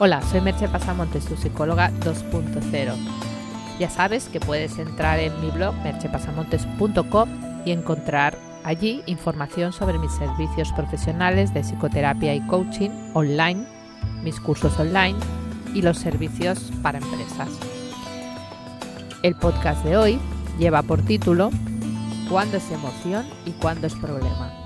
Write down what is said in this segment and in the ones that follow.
Hola, soy Merche Pasamontes, tu psicóloga 2.0. Ya sabes que puedes entrar en mi blog merchepasamontes.com y encontrar allí información sobre mis servicios profesionales de psicoterapia y coaching online, mis cursos online y los servicios para empresas. El podcast de hoy lleva por título ¿Cuándo es emoción y cuándo es problema?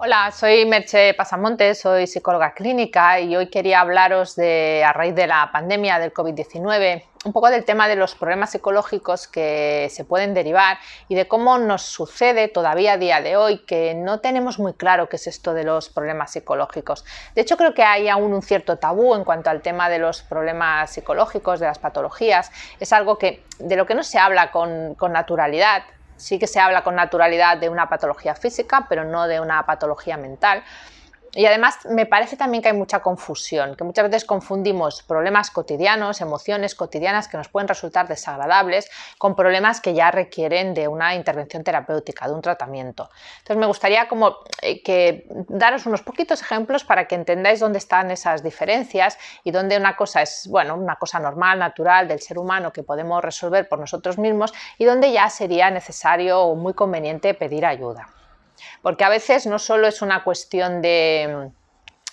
Hola, soy Merche Pasamontes, soy psicóloga clínica y hoy quería hablaros de, a raíz de la pandemia del COVID-19, un poco del tema de los problemas psicológicos que se pueden derivar y de cómo nos sucede todavía a día de hoy que no tenemos muy claro qué es esto de los problemas psicológicos. De hecho, creo que hay aún un cierto tabú en cuanto al tema de los problemas psicológicos, de las patologías. Es algo que, de lo que no se habla con, con naturalidad sí que se habla con naturalidad de una patología física, pero no de una patología mental. Y además me parece también que hay mucha confusión, que muchas veces confundimos problemas cotidianos, emociones cotidianas que nos pueden resultar desagradables, con problemas que ya requieren de una intervención terapéutica, de un tratamiento. Entonces me gustaría como eh, que daros unos poquitos ejemplos para que entendáis dónde están esas diferencias y dónde una cosa es, bueno, una cosa normal, natural del ser humano que podemos resolver por nosotros mismos y dónde ya sería necesario o muy conveniente pedir ayuda. Porque a veces no solo es una cuestión de,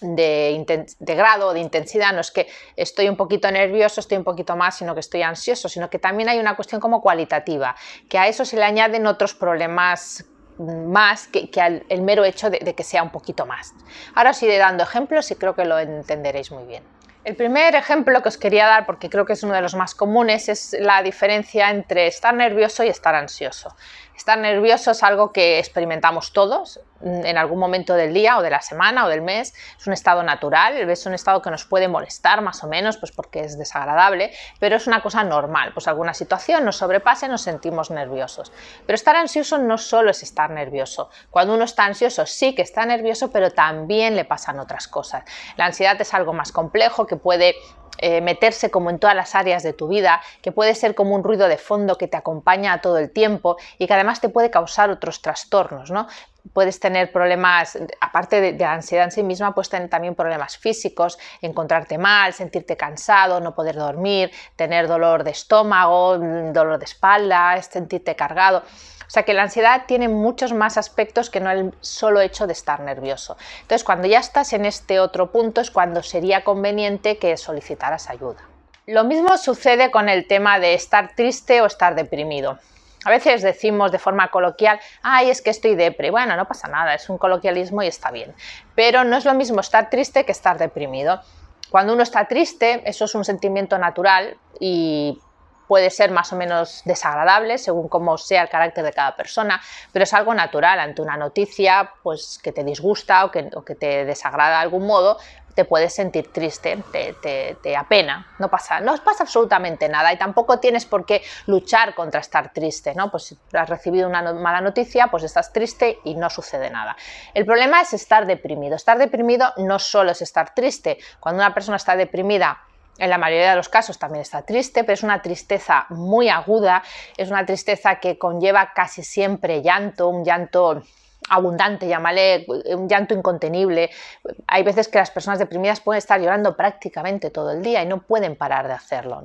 de, grado o de intensidad, no es que estoy un poquito nervioso, estoy un poquito más, sino que estoy ansioso, sino que también hay una cuestión como cualitativa, que a eso se le añaden otros problemas más que, al el mero hecho de, de, que sea un poquito más. Ahora os iré dando ejemplos y creo que lo entenderéis muy bien. El primer ejemplo que os quería dar, porque creo que es uno de los más comunes, es la diferencia entre estar nervioso y estar ansioso. Estar nervioso es algo que experimentamos todos mm, en algún momento del día o de la semana o del mes. Es un estado natural, es un estado que nos puede molestar más o menos, pues porque es desagradable, pero es una cosa normal. Pues alguna situación nos sobrepasa y nos sentimos nerviosos. Pero estar ansioso no solo es estar nervioso. Cuando uno está ansioso sí que está nervioso, pero también le pasan otras cosas. La ansiedad es algo más complejo que puede eh, meterse como en todas las áreas de tu vida, que puede ser como un ruido de fondo que te acompaña todo el tiempo y que además te puede causar otros trastornos, ¿no? Puedes tener problemas, aparte de, de, ansiedad en sí misma, puedes tener también problemas físicos, encontrarte mal, sentirte cansado, no poder dormir, tener dolor de estómago, dolor de espalda, sentirte cargado. O sea que la ansiedad tiene muchos más aspectos que no el solo hecho de estar nervioso. Entonces, cuando ya estás en este otro punto es cuando sería conveniente que solicitaras ayuda. Lo mismo sucede con el tema de estar triste o estar deprimido. A veces decimos de forma coloquial, ay, es que estoy depre. Bueno, no pasa nada, es un coloquialismo y está bien. Pero no es lo mismo estar triste que estar deprimido. Cuando uno está triste, eso es un sentimiento natural y puede ser más o menos desagradable según cómo sea el carácter de cada persona, pero es algo natural ante una noticia pues, que te disgusta o que, te desagrada de algún modo, te puedes sentir triste, te, te, apena, no pasa, no pasa absolutamente nada y tampoco tienes por qué luchar contra estar triste, ¿no? Pues si has recibido una mala noticia, pues estás triste y no sucede nada. El problema es estar deprimido. Estar deprimido no solo es estar triste, cuando una persona está deprimida en la mayoría de los casos también está triste, pero es una tristeza muy aguda, es una tristeza que conlleva casi siempre llanto, un llanto abundante, llámale un llanto incontenible. Hay veces que las personas deprimidas pueden estar llorando prácticamente todo el día y no pueden parar de hacerlo.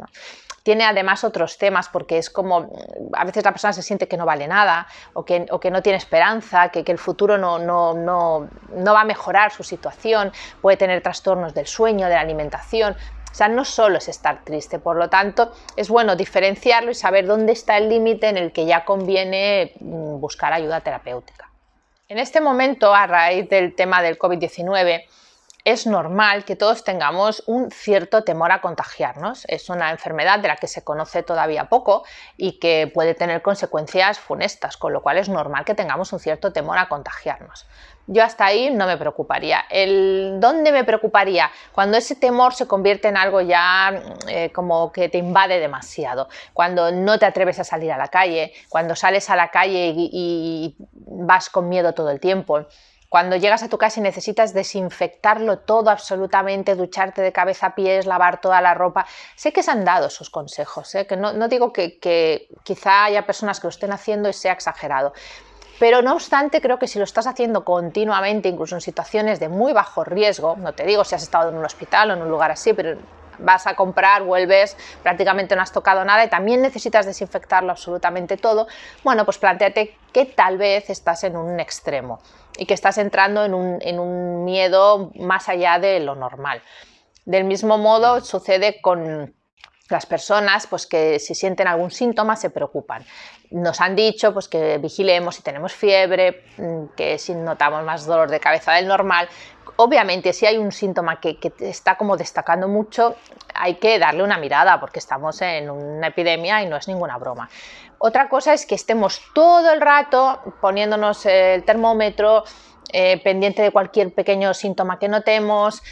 Tiene además otros temas porque es como a veces la persona se siente que no vale nada o que, no tiene esperanza, que, el futuro no va a mejorar su situación, puede tener trastornos del sueño, de la alimentación. O sea, no solo es estar triste, por lo tanto, es bueno diferenciarlo y saber dónde está el límite en el que ya conviene mm, buscar ayuda terapéutica. En este momento, a raíz del tema del COVID-19, es normal que todos tengamos un cierto temor a contagiarnos. Es una enfermedad de la que se conoce todavía poco y que puede tener consecuencias funestas, con lo cual es normal que tengamos un cierto temor a contagiarnos. Yo hasta ahí no me preocuparía. El, ¿Dónde me preocuparía? Cuando ese temor se convierte en algo ya eh, como que te invade demasiado, cuando no te atreves a salir a la calle, cuando sales a la calle y vas con miedo todo el tiempo cuando llegas a tu casa y necesitas desinfectarlo todo absolutamente, ducharte de cabeza a pies, lavar toda la ropa, sé que se han dado esos consejos, ¿eh? que no, digo que, que quizá haya personas que lo estén haciendo y sea exagerado. Pero no obstante, creo que si lo estás haciendo continuamente, incluso en situaciones de muy bajo riesgo, no te digo si has estado en un hospital o en un lugar así, pero vas a comprar, vuelves, prácticamente no has tocado nada y también necesitas desinfectarlo absolutamente todo, bueno, pues planteate que tal vez estás en un extremo y que estás entrando en un, en un miedo más allá de lo normal. Del mismo modo sucede con las personas pues que si sienten algún síntoma se preocupan. Nos han dicho pues que vigilemos si tenemos fiebre, mm, que si notamos más dolor de cabeza del normal. Obviamente si hay un síntoma que, que está como destacando mucho, hay que darle una mirada porque estamos en una epidemia y no es ninguna broma. Otra cosa es que estemos todo el rato poniéndonos el termómetro, eh, pendiente de cualquier pequeño síntoma que notemos,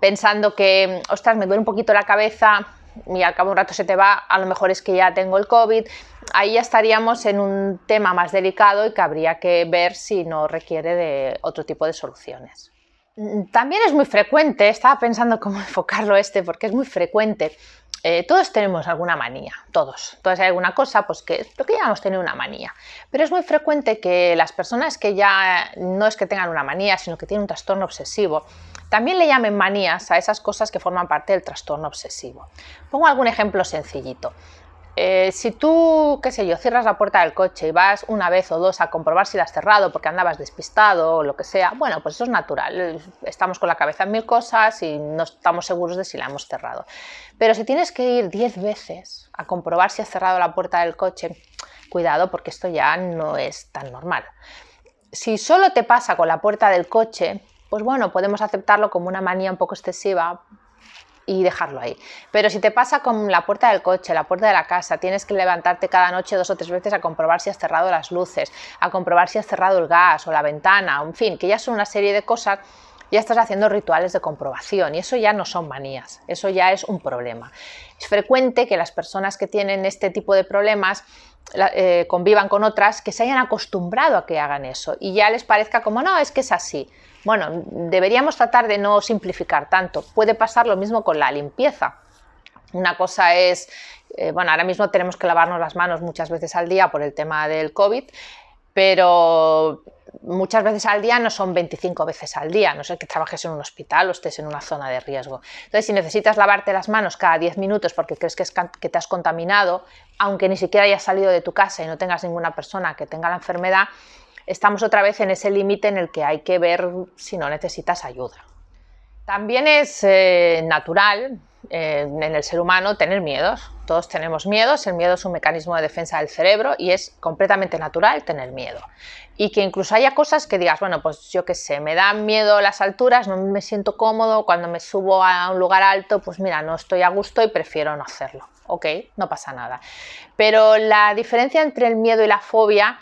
pensando que, ostras, me duele un poquito la cabeza, y al cabo de un rato se te va, a lo mejor es que ya tengo el COVID, ahí ya estaríamos en un tema más delicado y que habría que ver si no requiere de otro tipo de soluciones. También es muy frecuente, estaba pensando cómo enfocarlo este, porque es muy frecuente. Eh, todos tenemos alguna manía, todos. Todos hay alguna cosa, pues que, que ya hemos tenido una manía. Pero es muy frecuente que las personas que ya no es que tengan una manía, sino que tienen un trastorno obsesivo, también le llamen manías a esas cosas que forman parte del trastorno obsesivo. Pongo algún ejemplo sencillito. Eh, si tú, qué sé yo, cierras la puerta del coche y vas una vez o dos a comprobar si la has cerrado porque andabas despistado o lo que sea, bueno, pues eso es natural. Estamos con la cabeza en mil cosas y no estamos seguros de si la hemos cerrado. Pero si tienes que ir diez veces a comprobar si has cerrado la puerta del coche, cuidado porque esto ya no es tan normal. Si solo te pasa con la puerta del coche, pues bueno, podemos aceptarlo como una manía un poco excesiva y dejarlo ahí. Pero si te pasa con la puerta del coche, la puerta de la casa, tienes que levantarte cada noche dos o tres veces a comprobar si has cerrado las luces, a comprobar si has cerrado el gas o la ventana, en fin, que ya son una serie de cosas, ya estás haciendo rituales de comprobación y eso ya no son manías, eso ya es un problema. Es frecuente que las personas que tienen este tipo de problemas eh, convivan con otras que se hayan acostumbrado a que hagan eso y ya les parezca como no, es que es así. Bueno, deberíamos tratar de no simplificar tanto. Puede pasar lo mismo con la limpieza. Una cosa es, eh, bueno, ahora mismo tenemos que lavarnos las manos muchas veces al día por el tema del COVID, pero muchas veces al día no son 25 veces al día, no sé que trabajes en un hospital o estés en una zona de riesgo. Entonces, si necesitas lavarte las manos cada 10 minutos porque crees que, que te has contaminado, aunque ni siquiera hayas salido de tu casa y no tengas ninguna persona que tenga la enfermedad, estamos otra vez en ese límite en el que hay que ver si no necesitas ayuda. También es eh, natural en el ser humano tener miedos. Todos tenemos miedos, el miedo es un mecanismo de defensa del cerebro y es completamente natural tener miedo. Y que incluso haya cosas que digas, bueno, pues yo qué sé, me dan miedo las alturas, no me siento cómodo, cuando me subo a un lugar alto, pues mira, no estoy a gusto y prefiero no hacerlo. Ok, no pasa nada. Pero la diferencia entre el miedo y la fobia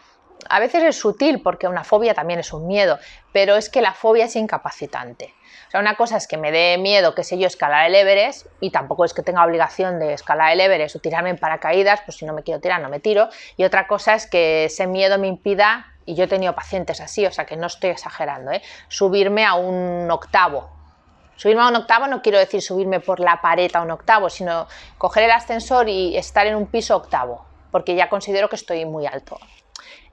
a veces es sutil porque una fobia también es un miedo, pero es que la fobia es incapacitante. O sea, una cosa es que me dé miedo, qué sé yo, escalar el Everest, y tampoco es que tenga obligación de escalar el Everest o tirarme en paracaídas, pues si no me quiero tirar, no me tiro. Y otra cosa es que ese miedo me impida, y yo he tenido pacientes así, o sea que no estoy exagerando, ¿eh? subirme a un octavo. Subirme a un octavo no quiero decir subirme por la pared a un octavo, sino coger el ascensor y estar en un piso octavo, porque ya considero que estoy muy alto.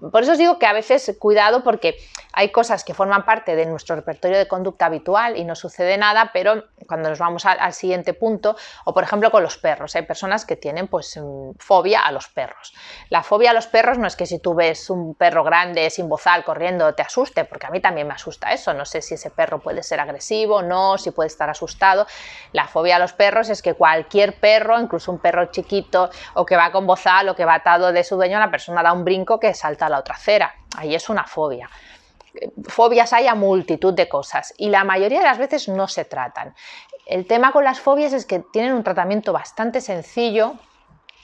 Por eso os digo que a veces cuidado porque hay cosas que forman parte de nuestro repertorio de conducta habitual y no sucede nada, pero cuando nos vamos al, siguiente punto, o por ejemplo con los perros, hay personas que tienen pues mm, fobia a los perros. La fobia a los perros no es que si tú ves un perro grande sin bozal corriendo te asuste, porque a mí también me asusta eso, no sé si ese perro puede ser agresivo, no, si puede estar asustado. La fobia a los perros es que cualquier perro, incluso un perro chiquito o que va con bozal o que va atado de su dueño, la persona da un brinco que salta la otra acera. Ahí es una fobia fobias hay a multitud de cosas y la mayoría de las veces no se tratan. El tema con las fobias es que tienen un tratamiento bastante sencillo,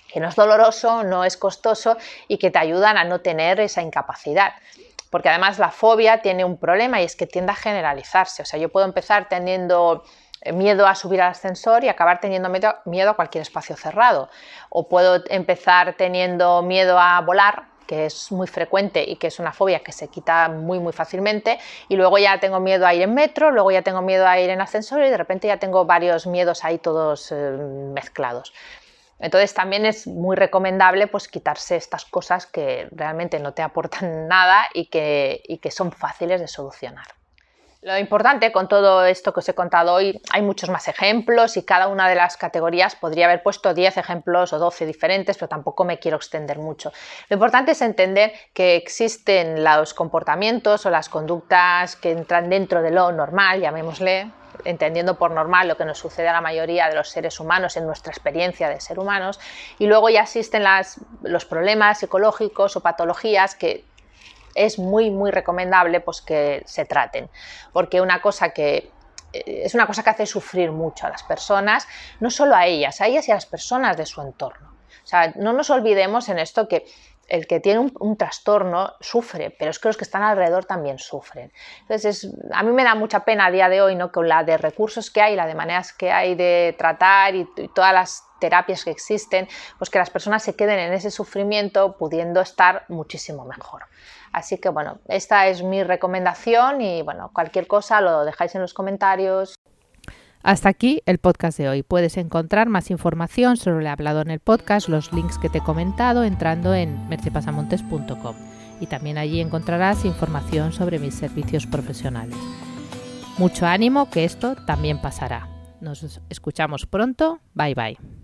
que no es doloroso, no es costoso y que te ayudan a no tener esa incapacidad. Porque además la fobia tiene un problema y es que tiende a generalizarse. O sea, yo puedo empezar teniendo miedo a subir al ascensor y acabar teniendo miedo a cualquier espacio cerrado. O puedo empezar teniendo miedo a volar que es muy frecuente y que es una fobia que se quita muy muy fácilmente y luego ya tengo miedo a ir en metro, luego ya tengo miedo a ir en ascensor y de repente ya tengo varios miedos ahí todos eh, mezclados. Entonces también es muy recomendable pues quitarse estas cosas que realmente no te aportan nada y que, y que son fáciles de solucionar. Lo importante con todo esto que os he contado hoy, hay muchos más ejemplos y cada una de las categorías podría haber puesto 10 ejemplos o 12 diferentes, pero tampoco me quiero extender mucho. Lo importante es entender que existen los comportamientos o las conductas que entran dentro de lo normal, llamémosle, entendiendo por normal lo que nos sucede a la mayoría de los seres humanos en nuestra experiencia de ser humanos, y luego ya existen los problemas psicológicos o patologías que es muy, muy recomendable pues, que se traten, porque una cosa que eh, es una cosa que hace sufrir mucho a las personas, no solo a ellas, a ellas y a las personas de su entorno. O sea, no nos olvidemos en esto que el que tiene un, trastorno sufre, pero es que los que están alrededor también sufren. Entonces, a mí me da mucha pena a día de hoy, ¿no? Con la de recursos que hay, la de maneras que hay de tratar y todas las terapias que existen, pues que las personas se queden en ese sufrimiento pudiendo estar muchísimo mejor. Así que bueno, esta es mi recomendación y bueno, cualquier cosa lo dejáis en los comentarios. Hasta aquí el podcast de hoy. Puedes encontrar más información sobre lo hablado en el podcast, los links que te he comentado entrando en mercepasamontes.com y también allí encontrarás información sobre mis servicios profesionales. Mucho ánimo que esto también pasará. Nos escuchamos pronto. Bye bye.